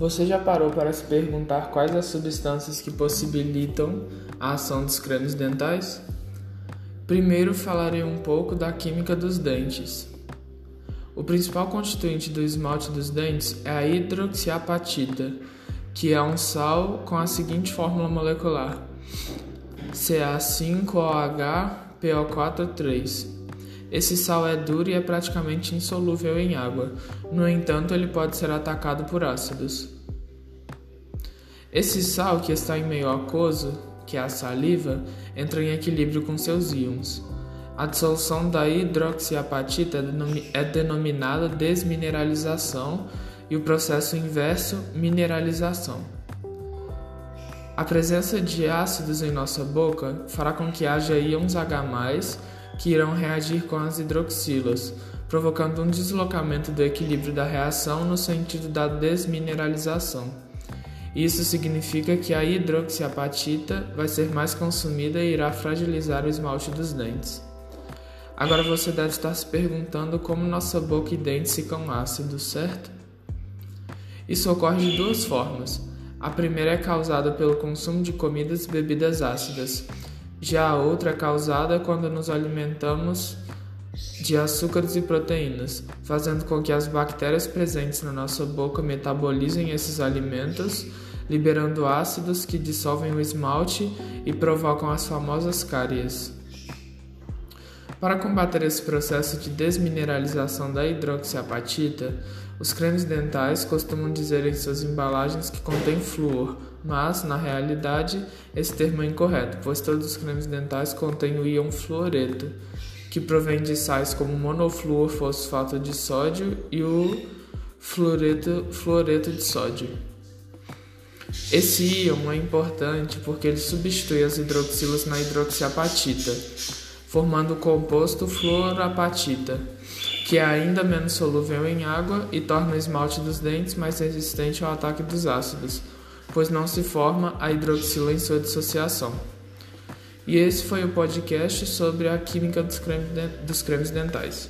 Você já parou para se perguntar quais as substâncias que possibilitam a ação dos cremes dentais? Primeiro falarei um pouco da química dos dentes. O principal constituinte do esmalte dos dentes é a hidroxiapatita, que é um sal com a seguinte fórmula molecular: Ca5OH-PO4-3. Esse sal é duro e é praticamente insolúvel em água, no entanto, ele pode ser atacado por ácidos. Esse sal, que está em meio aquoso, que é a saliva, entra em equilíbrio com seus íons. A dissolução da hidroxiapatita é denominada desmineralização e o processo inverso, mineralização. A presença de ácidos em nossa boca fará com que haja íons H+, que irão reagir com as hidroxilas, provocando um deslocamento do equilíbrio da reação no sentido da desmineralização. Isso significa que a hidroxiapatita vai ser mais consumida e irá fragilizar o esmalte dos dentes. Agora você deve estar se perguntando como nossa boca e dentes ficam ácidos, certo? Isso ocorre de duas formas. A primeira é causada pelo consumo de comidas e bebidas ácidas, já a outra é causada quando nos alimentamos de açúcares e proteínas, fazendo com que as bactérias presentes na nossa boca metabolizem esses alimentos, liberando ácidos que dissolvem o esmalte e provocam as famosas cáries. Para combater esse processo de desmineralização da hidroxiapatita, os cremes dentais costumam dizer em suas embalagens que contém flúor, mas, na realidade, esse termo é incorreto, pois todos os cremes dentais contêm o íon fluoreto, que provém de sais como monofluor fosfato de sódio e o fluoreto, fluoreto de sódio. Esse íon é importante porque ele substitui as hidroxilas na hidroxiapatita, formando o composto fluorapatita, que é ainda menos solúvel em água e torna o esmalte dos dentes mais resistente ao ataque dos ácidos, pois não se forma a hidroxila em sua dissociação. E esse foi o podcast sobre a química dos cremes, dos cremes dentais.